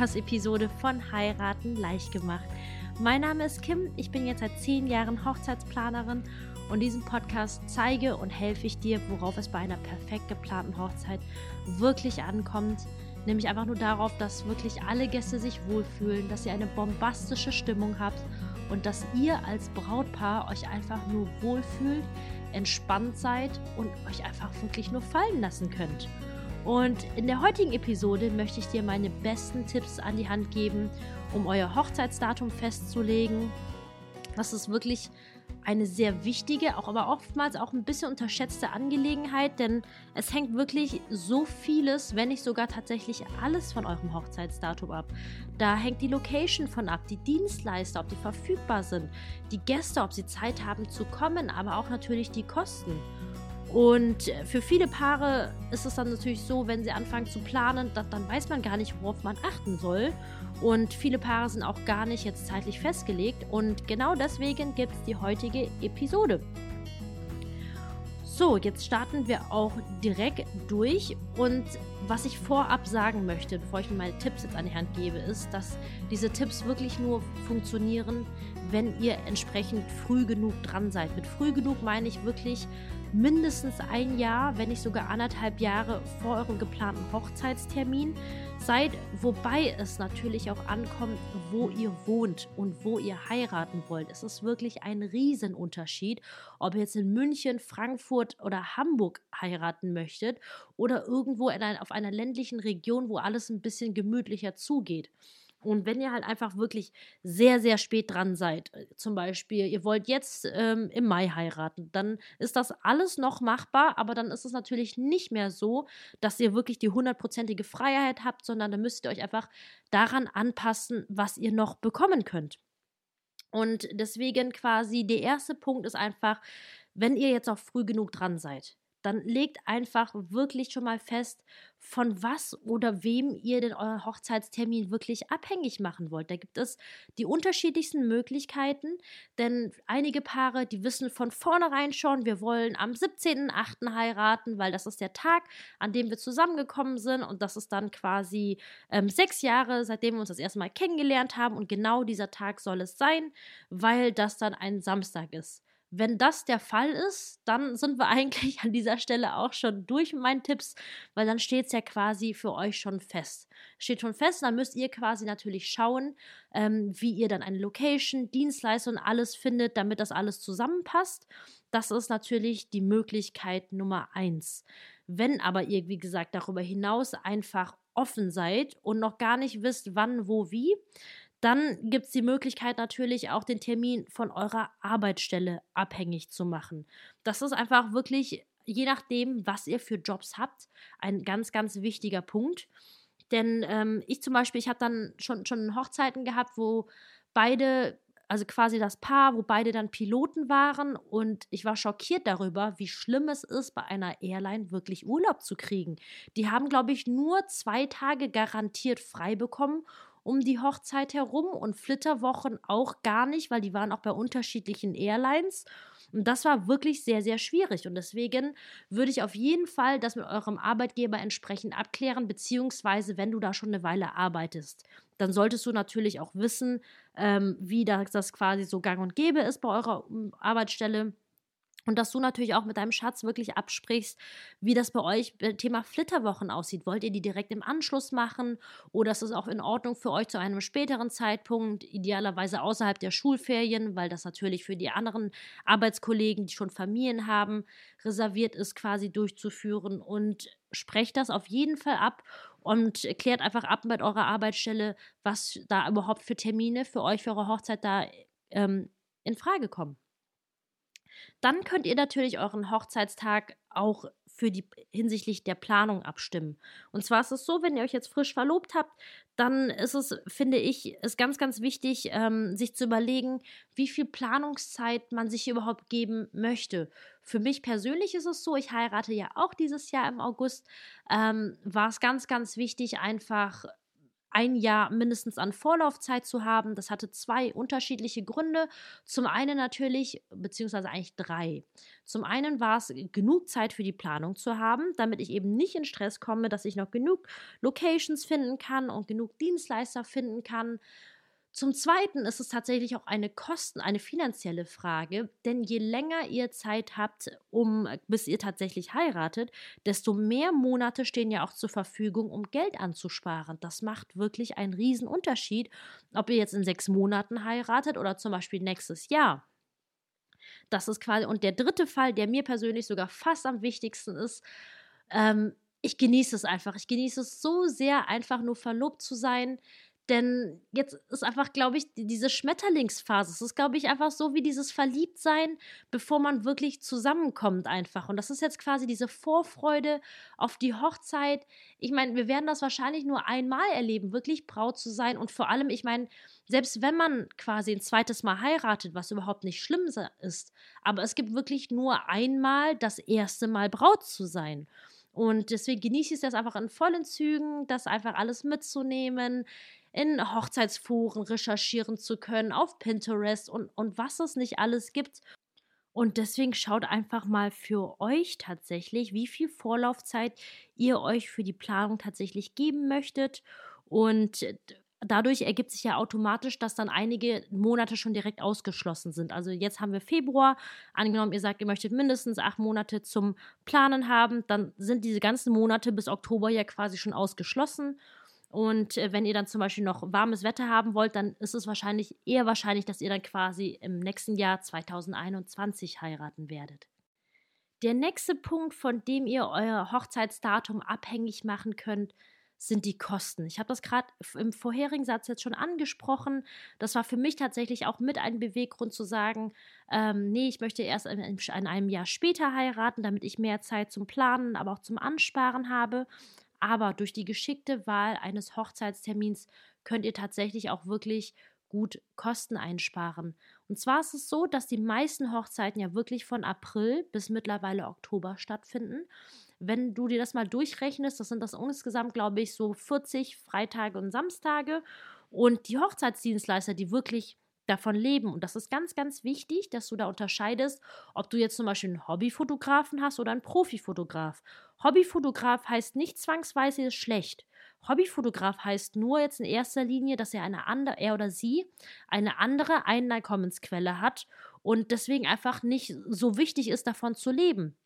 Podcast-Episode von Heiraten leicht gemacht. Mein Name ist Kim, ich bin jetzt seit zehn Jahren Hochzeitsplanerin und diesem Podcast zeige und helfe ich dir, worauf es bei einer perfekt geplanten Hochzeit wirklich ankommt. Nämlich einfach nur darauf, dass wirklich alle Gäste sich wohlfühlen, dass ihr eine bombastische Stimmung habt und dass ihr als Brautpaar euch einfach nur wohlfühlt, entspannt seid und euch einfach wirklich nur fallen lassen könnt. Und in der heutigen Episode möchte ich dir meine besten Tipps an die Hand geben, um euer Hochzeitsdatum festzulegen. Das ist wirklich eine sehr wichtige, auch aber oftmals auch ein bisschen unterschätzte Angelegenheit, denn es hängt wirklich so vieles, wenn nicht sogar tatsächlich alles von eurem Hochzeitsdatum ab. Da hängt die Location von ab, die Dienstleister, ob die verfügbar sind, die Gäste, ob sie Zeit haben zu kommen, aber auch natürlich die Kosten. Und für viele Paare ist es dann natürlich so, wenn sie anfangen zu planen, dass, dann weiß man gar nicht, worauf man achten soll. Und viele Paare sind auch gar nicht jetzt zeitlich festgelegt. Und genau deswegen gibt es die heutige Episode. So, jetzt starten wir auch direkt durch. Und was ich vorab sagen möchte, bevor ich mir meine Tipps jetzt an die Hand gebe, ist, dass diese Tipps wirklich nur funktionieren, wenn ihr entsprechend früh genug dran seid. Mit früh genug meine ich wirklich mindestens ein Jahr, wenn nicht sogar anderthalb Jahre vor eurem geplanten Hochzeitstermin seid, wobei es natürlich auch ankommt, wo ihr wohnt und wo ihr heiraten wollt. Es ist wirklich ein Riesenunterschied, ob ihr jetzt in München, Frankfurt oder Hamburg heiraten möchtet oder irgendwo ein, auf einer ländlichen Region, wo alles ein bisschen gemütlicher zugeht. Und wenn ihr halt einfach wirklich sehr, sehr spät dran seid, äh, zum Beispiel, ihr wollt jetzt ähm, im Mai heiraten, dann ist das alles noch machbar, aber dann ist es natürlich nicht mehr so, dass ihr wirklich die hundertprozentige Freiheit habt, sondern dann müsst ihr euch einfach daran anpassen, was ihr noch bekommen könnt. Und deswegen quasi der erste Punkt ist einfach, wenn ihr jetzt auch früh genug dran seid, dann legt einfach wirklich schon mal fest, von was oder wem ihr denn euren Hochzeitstermin wirklich abhängig machen wollt. Da gibt es die unterschiedlichsten Möglichkeiten, denn einige Paare, die wissen von vornherein schon, wir wollen am 17.08. heiraten, weil das ist der Tag, an dem wir zusammengekommen sind und das ist dann quasi ähm, sechs Jahre, seitdem wir uns das erste Mal kennengelernt haben und genau dieser Tag soll es sein, weil das dann ein Samstag ist. Wenn das der Fall ist, dann sind wir eigentlich an dieser Stelle auch schon durch mit meinen Tipps, weil dann steht es ja quasi für euch schon fest. Steht schon fest, dann müsst ihr quasi natürlich schauen, ähm, wie ihr dann eine Location, Dienstleistung und alles findet, damit das alles zusammenpasst. Das ist natürlich die Möglichkeit Nummer eins. Wenn aber ihr, wie gesagt, darüber hinaus einfach offen seid und noch gar nicht wisst, wann, wo, wie, dann gibt es die Möglichkeit natürlich auch den Termin von eurer Arbeitsstelle abhängig zu machen. Das ist einfach wirklich, je nachdem, was ihr für Jobs habt, ein ganz, ganz wichtiger Punkt. Denn ähm, ich zum Beispiel, ich habe dann schon, schon Hochzeiten gehabt, wo beide, also quasi das Paar, wo beide dann Piloten waren und ich war schockiert darüber, wie schlimm es ist, bei einer Airline wirklich Urlaub zu kriegen. Die haben, glaube ich, nur zwei Tage garantiert frei bekommen um die Hochzeit herum und Flitterwochen auch gar nicht, weil die waren auch bei unterschiedlichen Airlines. Und das war wirklich sehr, sehr schwierig. Und deswegen würde ich auf jeden Fall das mit eurem Arbeitgeber entsprechend abklären, beziehungsweise wenn du da schon eine Weile arbeitest, dann solltest du natürlich auch wissen, ähm, wie das, das quasi so gang und gäbe ist bei eurer ähm, Arbeitsstelle. Und dass du natürlich auch mit deinem Schatz wirklich absprichst, wie das bei euch beim Thema Flitterwochen aussieht. Wollt ihr die direkt im Anschluss machen oder ist es auch in Ordnung für euch zu einem späteren Zeitpunkt, idealerweise außerhalb der Schulferien, weil das natürlich für die anderen Arbeitskollegen, die schon Familien haben, reserviert ist, quasi durchzuführen. Und sprecht das auf jeden Fall ab und klärt einfach ab mit eurer Arbeitsstelle, was da überhaupt für Termine für euch, für eure Hochzeit da ähm, in Frage kommen. Dann könnt ihr natürlich euren Hochzeitstag auch für die hinsichtlich der Planung abstimmen. Und zwar ist es so, wenn ihr euch jetzt frisch verlobt habt, dann ist es, finde ich, ist ganz, ganz wichtig, ähm, sich zu überlegen, wie viel Planungszeit man sich überhaupt geben möchte. Für mich persönlich ist es so, ich heirate ja auch dieses Jahr im August, ähm, war es ganz, ganz wichtig, einfach ein Jahr mindestens an Vorlaufzeit zu haben. Das hatte zwei unterschiedliche Gründe. Zum einen natürlich, beziehungsweise eigentlich drei. Zum einen war es genug Zeit für die Planung zu haben, damit ich eben nicht in Stress komme, dass ich noch genug Locations finden kann und genug Dienstleister finden kann. Zum Zweiten ist es tatsächlich auch eine Kosten, eine finanzielle Frage, denn je länger ihr Zeit habt, um bis ihr tatsächlich heiratet, desto mehr Monate stehen ja auch zur Verfügung, um Geld anzusparen. Das macht wirklich einen riesen Unterschied, ob ihr jetzt in sechs Monaten heiratet oder zum Beispiel nächstes Jahr. Das ist quasi und der dritte Fall, der mir persönlich sogar fast am wichtigsten ist. Ähm, ich genieße es einfach. Ich genieße es so sehr, einfach nur verlobt zu sein denn jetzt ist einfach, glaube ich, diese Schmetterlingsphase. Es ist, glaube ich, einfach so wie dieses Verliebtsein, bevor man wirklich zusammenkommt, einfach. Und das ist jetzt quasi diese Vorfreude auf die Hochzeit. Ich meine, wir werden das wahrscheinlich nur einmal erleben, wirklich Braut zu sein. Und vor allem, ich meine, selbst wenn man quasi ein zweites Mal heiratet, was überhaupt nicht schlimm ist, aber es gibt wirklich nur einmal das erste Mal Braut zu sein. Und deswegen genieße ich es jetzt einfach in vollen Zügen, das einfach alles mitzunehmen in Hochzeitsforen recherchieren zu können, auf Pinterest und, und was es nicht alles gibt. Und deswegen schaut einfach mal für euch tatsächlich, wie viel Vorlaufzeit ihr euch für die Planung tatsächlich geben möchtet. Und dadurch ergibt sich ja automatisch, dass dann einige Monate schon direkt ausgeschlossen sind. Also jetzt haben wir Februar. Angenommen, ihr sagt, ihr möchtet mindestens acht Monate zum Planen haben, dann sind diese ganzen Monate bis Oktober ja quasi schon ausgeschlossen. Und äh, wenn ihr dann zum Beispiel noch warmes Wetter haben wollt, dann ist es wahrscheinlich eher wahrscheinlich, dass ihr dann quasi im nächsten Jahr 2021 heiraten werdet. Der nächste Punkt, von dem ihr euer Hochzeitsdatum abhängig machen könnt, sind die Kosten. Ich habe das gerade im vorherigen Satz jetzt schon angesprochen. Das war für mich tatsächlich auch mit ein Beweggrund zu sagen, ähm, nee, ich möchte erst in, in einem Jahr später heiraten, damit ich mehr Zeit zum Planen, aber auch zum Ansparen habe. Aber durch die geschickte Wahl eines Hochzeitstermins könnt ihr tatsächlich auch wirklich gut Kosten einsparen. Und zwar ist es so, dass die meisten Hochzeiten ja wirklich von April bis mittlerweile Oktober stattfinden. Wenn du dir das mal durchrechnest, das sind das insgesamt, glaube ich, so 40 Freitage und Samstage. Und die Hochzeitsdienstleister, die wirklich davon leben. Und das ist ganz, ganz wichtig, dass du da unterscheidest, ob du jetzt zum Beispiel einen Hobbyfotografen hast oder einen Profifotograf. Hobbyfotograf heißt nicht zwangsweise schlecht. Hobbyfotograf heißt nur jetzt in erster Linie, dass er eine andere, er oder sie eine andere Einkommensquelle hat und deswegen einfach nicht so wichtig ist, davon zu leben.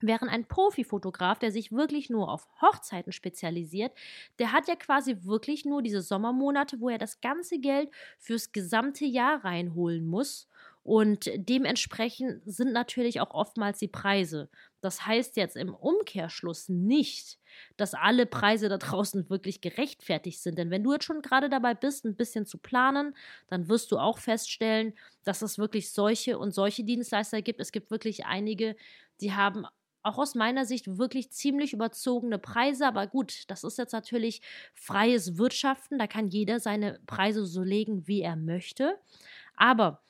Während ein Profifotograf, der sich wirklich nur auf Hochzeiten spezialisiert, der hat ja quasi wirklich nur diese Sommermonate, wo er das ganze Geld fürs gesamte Jahr reinholen muss. Und dementsprechend sind natürlich auch oftmals die Preise. Das heißt jetzt im Umkehrschluss nicht, dass alle Preise da draußen wirklich gerechtfertigt sind. Denn wenn du jetzt schon gerade dabei bist, ein bisschen zu planen, dann wirst du auch feststellen, dass es wirklich solche und solche Dienstleister gibt. Es gibt wirklich einige, die haben auch aus meiner Sicht wirklich ziemlich überzogene Preise. Aber gut, das ist jetzt natürlich freies Wirtschaften. Da kann jeder seine Preise so legen, wie er möchte. Aber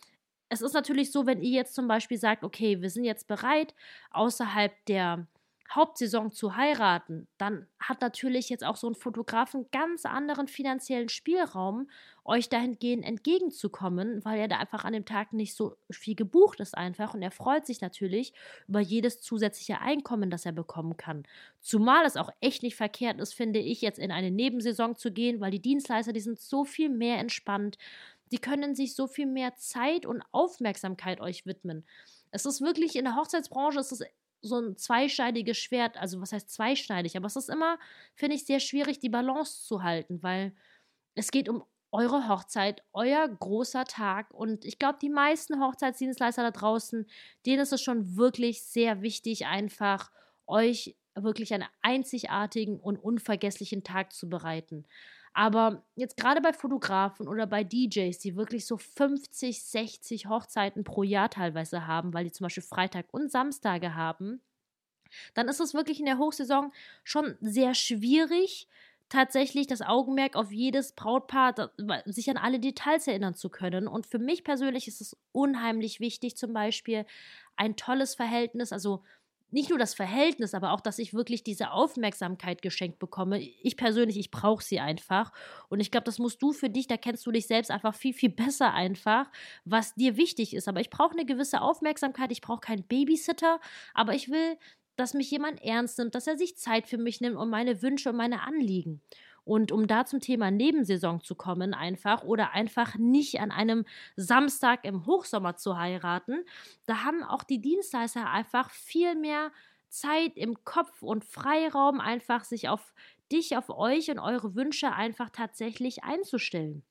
es ist natürlich so, wenn ihr jetzt zum Beispiel sagt, okay, wir sind jetzt bereit, außerhalb der Hauptsaison zu heiraten, dann hat natürlich jetzt auch so ein Fotograf einen ganz anderen finanziellen Spielraum, euch dahingehend entgegenzukommen, weil er da einfach an dem Tag nicht so viel gebucht ist einfach und er freut sich natürlich über jedes zusätzliche Einkommen, das er bekommen kann. Zumal es auch echt nicht verkehrt ist, finde ich, jetzt in eine Nebensaison zu gehen, weil die Dienstleister, die sind so viel mehr entspannt, die können sich so viel mehr Zeit und Aufmerksamkeit euch widmen. Es ist wirklich in der Hochzeitsbranche, es ist so ein zweischneidiges Schwert. Also, was heißt zweischneidig? Aber es ist immer, finde ich, sehr schwierig, die Balance zu halten, weil es geht um eure Hochzeit, euer großer Tag. Und ich glaube, die meisten Hochzeitsdienstleister da draußen, denen ist es schon wirklich sehr wichtig, einfach euch wirklich einen einzigartigen und unvergesslichen Tag zu bereiten. Aber jetzt gerade bei Fotografen oder bei DJs, die wirklich so 50, 60 Hochzeiten pro Jahr teilweise haben, weil die zum Beispiel Freitag und Samstage haben, dann ist es wirklich in der Hochsaison schon sehr schwierig, tatsächlich das Augenmerk auf jedes Brautpaar, sich an alle Details erinnern zu können. Und für mich persönlich ist es unheimlich wichtig, zum Beispiel ein tolles Verhältnis, also nicht nur das Verhältnis, aber auch, dass ich wirklich diese Aufmerksamkeit geschenkt bekomme. Ich persönlich, ich brauche sie einfach. Und ich glaube, das musst du für dich, da kennst du dich selbst einfach viel, viel besser einfach, was dir wichtig ist. Aber ich brauche eine gewisse Aufmerksamkeit, ich brauche keinen Babysitter, aber ich will, dass mich jemand ernst nimmt, dass er sich Zeit für mich nimmt und meine Wünsche und meine Anliegen. Und um da zum Thema Nebensaison zu kommen, einfach oder einfach nicht an einem Samstag im Hochsommer zu heiraten, da haben auch die Dienstleister einfach viel mehr Zeit im Kopf und Freiraum, einfach sich auf dich, auf euch und eure Wünsche einfach tatsächlich einzustellen.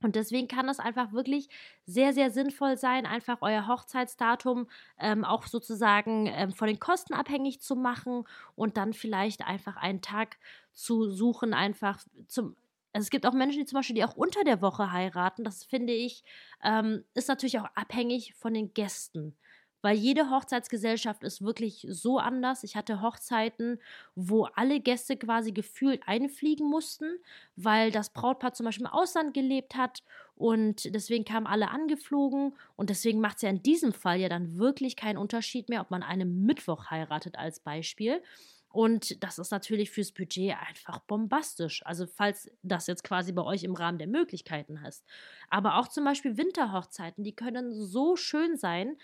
Und deswegen kann es einfach wirklich sehr, sehr sinnvoll sein, einfach euer Hochzeitsdatum ähm, auch sozusagen ähm, von den Kosten abhängig zu machen und dann vielleicht einfach einen Tag zu suchen, einfach zum. Also es gibt auch Menschen, die zum Beispiel, die auch unter der Woche heiraten. Das finde ich, ähm, ist natürlich auch abhängig von den Gästen weil jede Hochzeitsgesellschaft ist wirklich so anders. Ich hatte Hochzeiten, wo alle Gäste quasi gefühlt einfliegen mussten, weil das Brautpaar zum Beispiel im Ausland gelebt hat und deswegen kamen alle angeflogen und deswegen macht es ja in diesem Fall ja dann wirklich keinen Unterschied mehr, ob man einen Mittwoch heiratet als Beispiel. Und das ist natürlich fürs Budget einfach bombastisch. Also, falls das jetzt quasi bei euch im Rahmen der Möglichkeiten ist. Aber auch zum Beispiel Winterhochzeiten, die können so schön sein,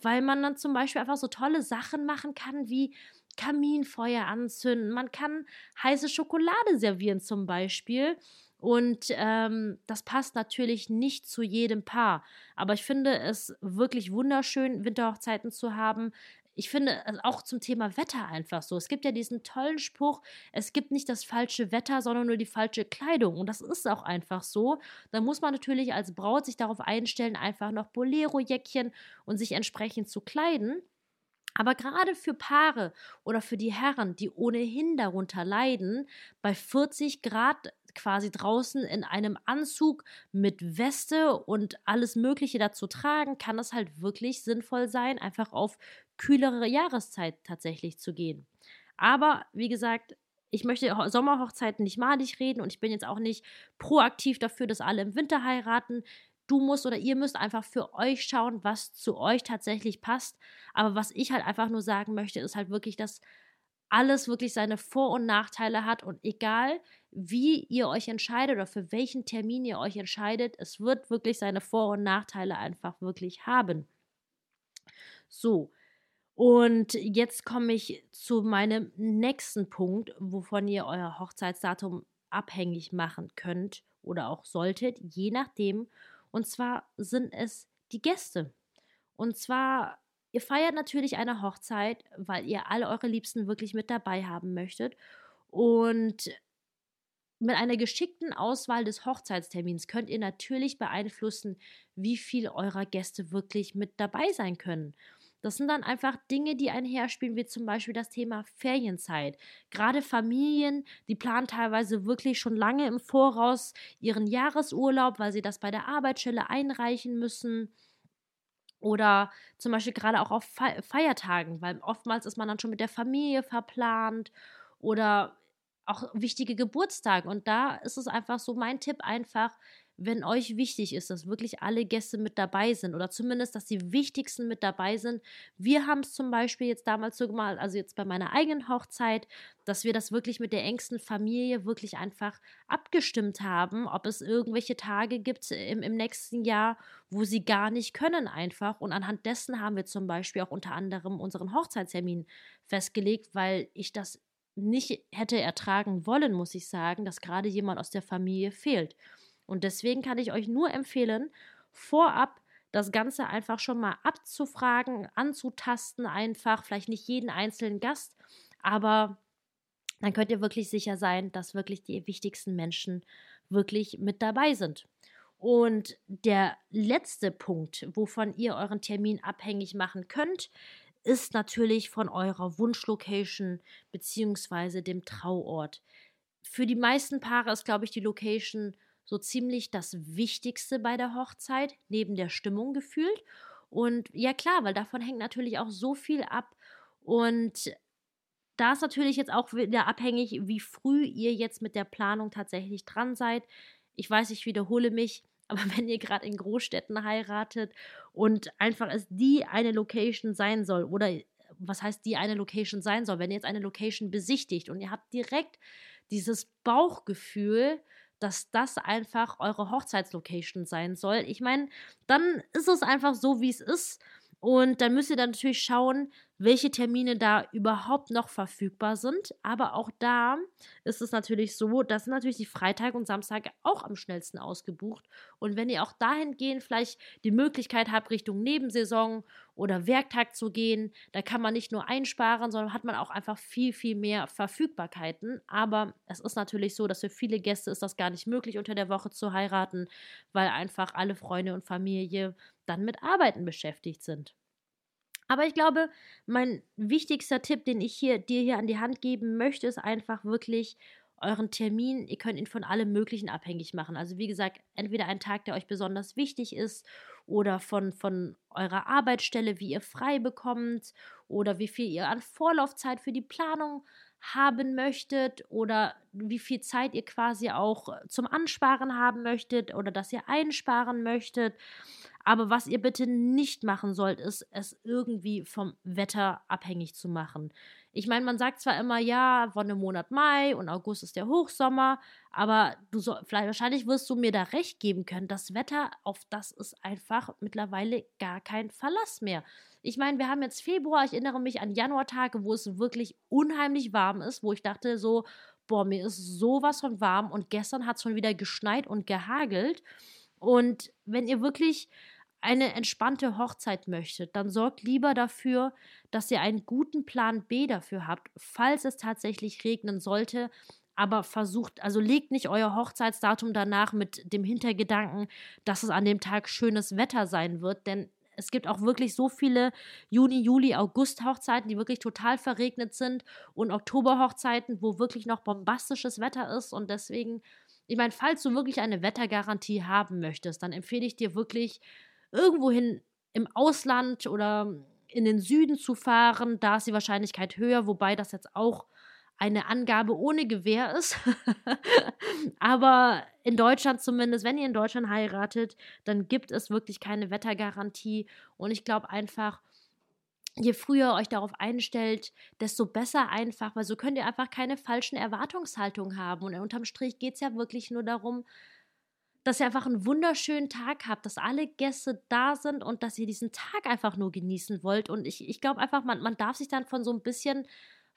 weil man dann zum Beispiel einfach so tolle Sachen machen kann wie Kaminfeuer anzünden. Man kann heiße Schokolade servieren zum Beispiel. Und ähm, das passt natürlich nicht zu jedem Paar. Aber ich finde es wirklich wunderschön, Winterhochzeiten zu haben ich finde also auch zum Thema Wetter einfach so. Es gibt ja diesen tollen Spruch, es gibt nicht das falsche Wetter, sondern nur die falsche Kleidung. Und das ist auch einfach so. Da muss man natürlich als Braut sich darauf einstellen, einfach noch Bolero-Jäckchen und sich entsprechend zu kleiden. Aber gerade für Paare oder für die Herren, die ohnehin darunter leiden, bei 40 Grad quasi draußen in einem Anzug mit Weste und alles Mögliche dazu tragen, kann es halt wirklich sinnvoll sein, einfach auf kühlere Jahreszeit tatsächlich zu gehen. Aber wie gesagt, ich möchte Sommerhochzeiten nicht malig reden und ich bin jetzt auch nicht proaktiv dafür, dass alle im Winter heiraten. Du musst oder ihr müsst einfach für euch schauen, was zu euch tatsächlich passt. Aber was ich halt einfach nur sagen möchte, ist halt wirklich, dass alles wirklich seine Vor- und Nachteile hat und egal wie ihr euch entscheidet oder für welchen Termin ihr euch entscheidet, es wird wirklich seine Vor- und Nachteile einfach wirklich haben. So, und jetzt komme ich zu meinem nächsten Punkt, wovon ihr euer Hochzeitsdatum abhängig machen könnt oder auch solltet, je nachdem. Und zwar sind es die Gäste. Und zwar, ihr feiert natürlich eine Hochzeit, weil ihr alle eure Liebsten wirklich mit dabei haben möchtet. Und mit einer geschickten Auswahl des Hochzeitstermins könnt ihr natürlich beeinflussen, wie viele eurer Gäste wirklich mit dabei sein können. Das sind dann einfach Dinge, die einherspielen, wie zum Beispiel das Thema Ferienzeit. Gerade Familien, die planen teilweise wirklich schon lange im Voraus ihren Jahresurlaub, weil sie das bei der Arbeitsstelle einreichen müssen. Oder zum Beispiel gerade auch auf Feiertagen, weil oftmals ist man dann schon mit der Familie verplant oder auch wichtige Geburtstage. Und da ist es einfach so mein Tipp einfach, wenn euch wichtig ist, dass wirklich alle Gäste mit dabei sind oder zumindest, dass die wichtigsten mit dabei sind. Wir haben es zum Beispiel jetzt damals so gemacht, also jetzt bei meiner eigenen Hochzeit, dass wir das wirklich mit der engsten Familie wirklich einfach abgestimmt haben, ob es irgendwelche Tage gibt im, im nächsten Jahr, wo sie gar nicht können einfach. Und anhand dessen haben wir zum Beispiel auch unter anderem unseren Hochzeitstermin festgelegt, weil ich das nicht hätte ertragen wollen, muss ich sagen, dass gerade jemand aus der Familie fehlt. Und deswegen kann ich euch nur empfehlen, vorab das Ganze einfach schon mal abzufragen, anzutasten, einfach, vielleicht nicht jeden einzelnen Gast, aber dann könnt ihr wirklich sicher sein, dass wirklich die wichtigsten Menschen wirklich mit dabei sind. Und der letzte Punkt, wovon ihr euren Termin abhängig machen könnt, ist natürlich von eurer Wunschlocation bzw. dem Trauort. Für die meisten Paare ist, glaube ich, die Location so ziemlich das Wichtigste bei der Hochzeit, neben der Stimmung gefühlt. Und ja klar, weil davon hängt natürlich auch so viel ab. Und da ist natürlich jetzt auch wieder abhängig, wie früh ihr jetzt mit der Planung tatsächlich dran seid. Ich weiß, ich wiederhole mich, aber wenn ihr gerade in Großstädten heiratet und einfach es die eine Location sein soll oder was heißt die eine Location sein soll. Wenn ihr jetzt eine Location besichtigt und ihr habt direkt dieses Bauchgefühl, dass das einfach eure Hochzeitslocation sein soll. Ich meine, dann ist es einfach so, wie es ist. Und dann müsst ihr dann natürlich schauen, welche Termine da überhaupt noch verfügbar sind. Aber auch da ist es natürlich so, dass natürlich die Freitage und Samstage auch am schnellsten ausgebucht. Und wenn ihr auch dahingehend vielleicht die Möglichkeit habt, Richtung Nebensaison oder Werktag zu gehen, da kann man nicht nur einsparen, sondern hat man auch einfach viel, viel mehr Verfügbarkeiten. Aber es ist natürlich so, dass für viele Gäste ist das gar nicht möglich, unter der Woche zu heiraten, weil einfach alle Freunde und Familie dann mit Arbeiten beschäftigt sind. Aber ich glaube, mein wichtigster Tipp, den ich hier, dir hier an die Hand geben möchte, ist einfach wirklich euren Termin. Ihr könnt ihn von allem Möglichen abhängig machen. Also wie gesagt, entweder ein Tag, der euch besonders wichtig ist oder von, von eurer Arbeitsstelle, wie ihr frei bekommt oder wie viel ihr an Vorlaufzeit für die Planung haben möchtet oder wie viel Zeit ihr quasi auch zum Ansparen haben möchtet oder dass ihr einsparen möchtet. Aber was ihr bitte nicht machen sollt, ist, es irgendwie vom Wetter abhängig zu machen. Ich meine, man sagt zwar immer, ja, von dem Monat Mai und August ist der Hochsommer, aber du so, vielleicht wahrscheinlich wirst du mir da recht geben können. Das Wetter, auf das ist einfach mittlerweile gar kein Verlass mehr. Ich meine, wir haben jetzt Februar, ich erinnere mich an Januartage, wo es wirklich unheimlich warm ist, wo ich dachte so, boah, mir ist sowas von warm und gestern hat es schon wieder geschneit und gehagelt. Und wenn ihr wirklich eine entspannte Hochzeit möchtet, dann sorgt lieber dafür, dass ihr einen guten Plan B dafür habt, falls es tatsächlich regnen sollte. Aber versucht, also legt nicht euer Hochzeitsdatum danach mit dem Hintergedanken, dass es an dem Tag schönes Wetter sein wird, denn es gibt auch wirklich so viele Juni, Juli, August Hochzeiten, die wirklich total verregnet sind und Oktober Hochzeiten, wo wirklich noch bombastisches Wetter ist und deswegen, ich meine, falls du wirklich eine Wettergarantie haben möchtest, dann empfehle ich dir wirklich irgendwohin im Ausland oder in den Süden zu fahren. Da ist die Wahrscheinlichkeit höher, wobei das jetzt auch eine Angabe ohne Gewähr ist. Aber in Deutschland zumindest, wenn ihr in Deutschland heiratet, dann gibt es wirklich keine Wettergarantie. Und ich glaube einfach, je früher euch darauf einstellt, desto besser einfach, weil so könnt ihr einfach keine falschen Erwartungshaltungen haben. Und unterm Strich geht es ja wirklich nur darum, dass ihr einfach einen wunderschönen Tag habt, dass alle Gäste da sind und dass ihr diesen Tag einfach nur genießen wollt. Und ich, ich glaube einfach, man, man darf sich dann von so ein bisschen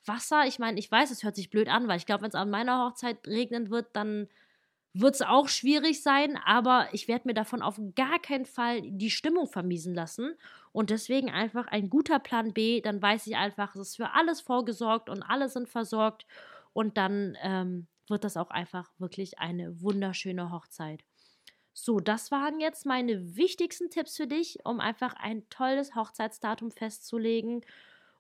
Wasser, ich meine, ich weiß, es hört sich blöd an, weil ich glaube, wenn es an meiner Hochzeit regnen wird, dann wird es auch schwierig sein, aber ich werde mir davon auf gar keinen Fall die Stimmung vermiesen lassen. Und deswegen einfach ein guter Plan B, dann weiß ich einfach, es ist für alles vorgesorgt und alle sind versorgt. Und dann ähm, wird das auch einfach wirklich eine wunderschöne Hochzeit. So, das waren jetzt meine wichtigsten Tipps für dich, um einfach ein tolles Hochzeitsdatum festzulegen.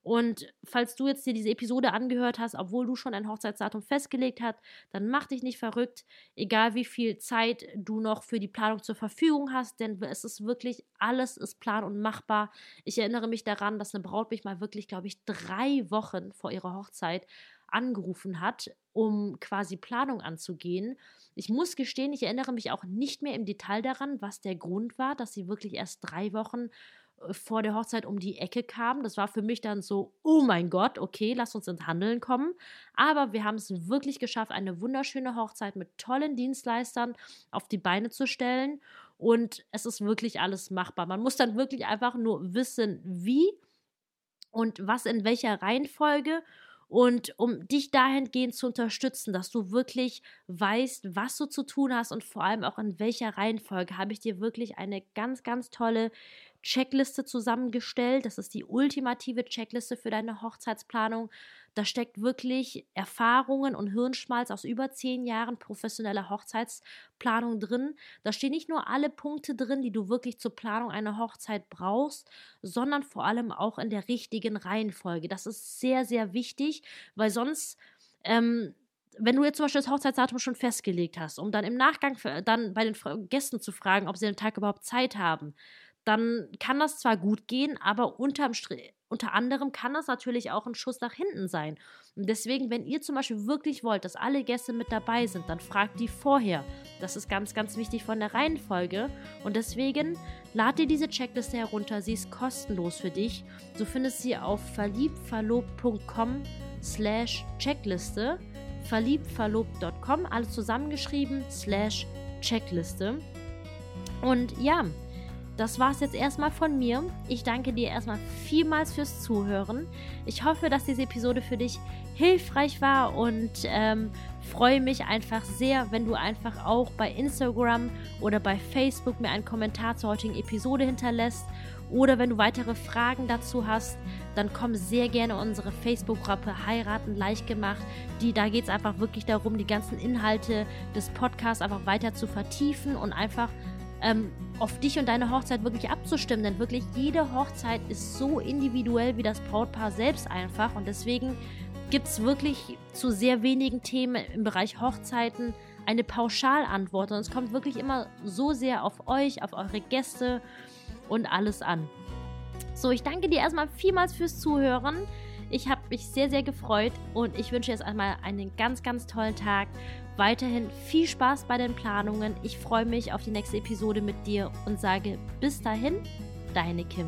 Und falls du jetzt dir diese Episode angehört hast, obwohl du schon ein Hochzeitsdatum festgelegt hast, dann mach dich nicht verrückt, egal wie viel Zeit du noch für die Planung zur Verfügung hast, denn es ist wirklich, alles ist plan- und machbar. Ich erinnere mich daran, dass eine Braut mich mal wirklich, glaube ich, drei Wochen vor ihrer Hochzeit angerufen hat, um quasi Planung anzugehen. Ich muss gestehen, ich erinnere mich auch nicht mehr im Detail daran, was der Grund war, dass sie wirklich erst drei Wochen vor der Hochzeit um die Ecke kam. Das war für mich dann so, oh mein Gott, okay, lass uns ins Handeln kommen. Aber wir haben es wirklich geschafft, eine wunderschöne Hochzeit mit tollen Dienstleistern auf die Beine zu stellen. Und es ist wirklich alles machbar. Man muss dann wirklich einfach nur wissen, wie und was in welcher Reihenfolge und um dich dahingehend zu unterstützen, dass du wirklich weißt, was du zu tun hast und vor allem auch in welcher Reihenfolge, habe ich dir wirklich eine ganz, ganz tolle Checkliste zusammengestellt. Das ist die ultimative Checkliste für deine Hochzeitsplanung. Da steckt wirklich Erfahrungen und Hirnschmalz aus über zehn Jahren professioneller Hochzeitsplanung drin. Da stehen nicht nur alle Punkte drin, die du wirklich zur Planung einer Hochzeit brauchst, sondern vor allem auch in der richtigen Reihenfolge. Das ist sehr, sehr wichtig, weil sonst ähm, wenn du jetzt zum Beispiel das Hochzeitsdatum schon festgelegt hast, um dann im Nachgang dann bei den Gästen zu fragen, ob sie den Tag überhaupt Zeit haben, dann kann das zwar gut gehen, aber unterm Strich, unter anderem kann das natürlich auch ein Schuss nach hinten sein. Und deswegen, wenn ihr zum Beispiel wirklich wollt, dass alle Gäste mit dabei sind, dann fragt die vorher. Das ist ganz, ganz wichtig von der Reihenfolge. Und deswegen lad dir diese Checkliste herunter. Sie ist kostenlos für dich. Du findest sie auf verliebtverlobt.com slash Checkliste. verliebtverlobt.com, alles zusammengeschrieben, slash Checkliste. Und ja, das war es jetzt erstmal von mir. Ich danke dir erstmal vielmals fürs Zuhören. Ich hoffe, dass diese Episode für dich hilfreich war und ähm, freue mich einfach sehr, wenn du einfach auch bei Instagram oder bei Facebook mir einen Kommentar zur heutigen Episode hinterlässt. Oder wenn du weitere Fragen dazu hast, dann komm sehr gerne unsere Facebook-Gruppe Heiraten leicht gemacht. Die, da geht es einfach wirklich darum, die ganzen Inhalte des Podcasts einfach weiter zu vertiefen und einfach ähm, auf dich und deine Hochzeit wirklich abzustimmen. Denn wirklich jede Hochzeit ist so individuell wie das Brautpaar selbst einfach. Und deswegen gibt es wirklich zu sehr wenigen Themen im Bereich Hochzeiten eine Pauschalantwort. Und es kommt wirklich immer so sehr auf euch, auf eure Gäste und alles an. So, ich danke dir erstmal vielmals fürs Zuhören. Ich habe mich sehr, sehr gefreut und ich wünsche jetzt einmal einen ganz, ganz tollen Tag. Weiterhin viel Spaß bei den Planungen. Ich freue mich auf die nächste Episode mit dir und sage bis dahin, deine Kim.